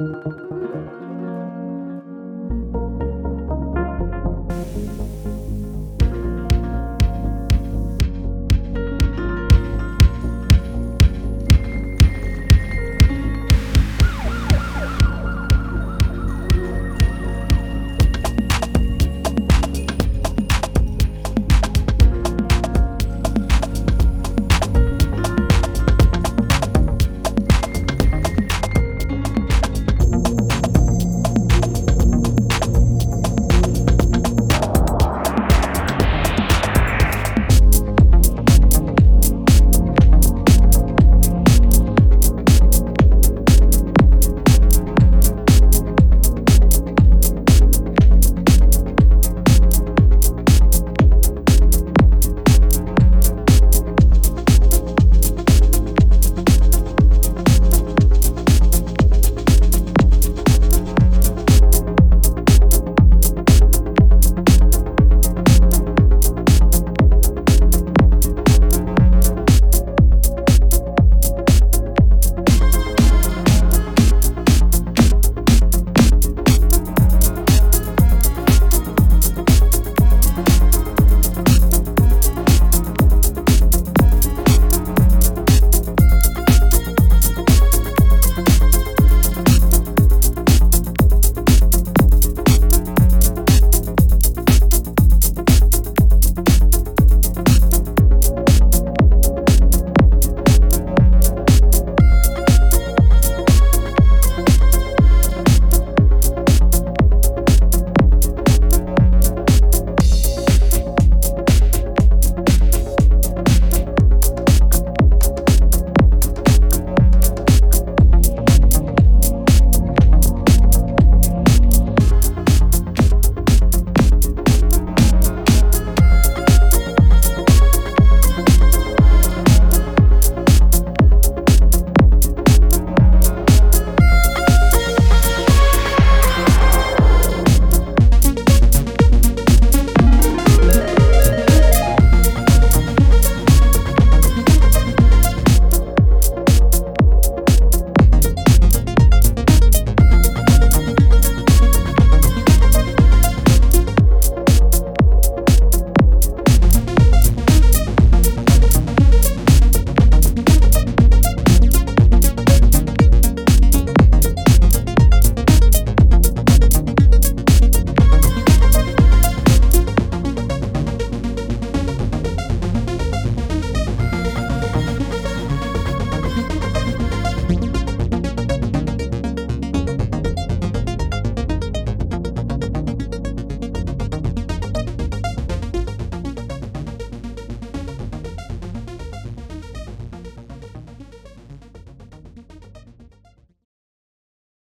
うん。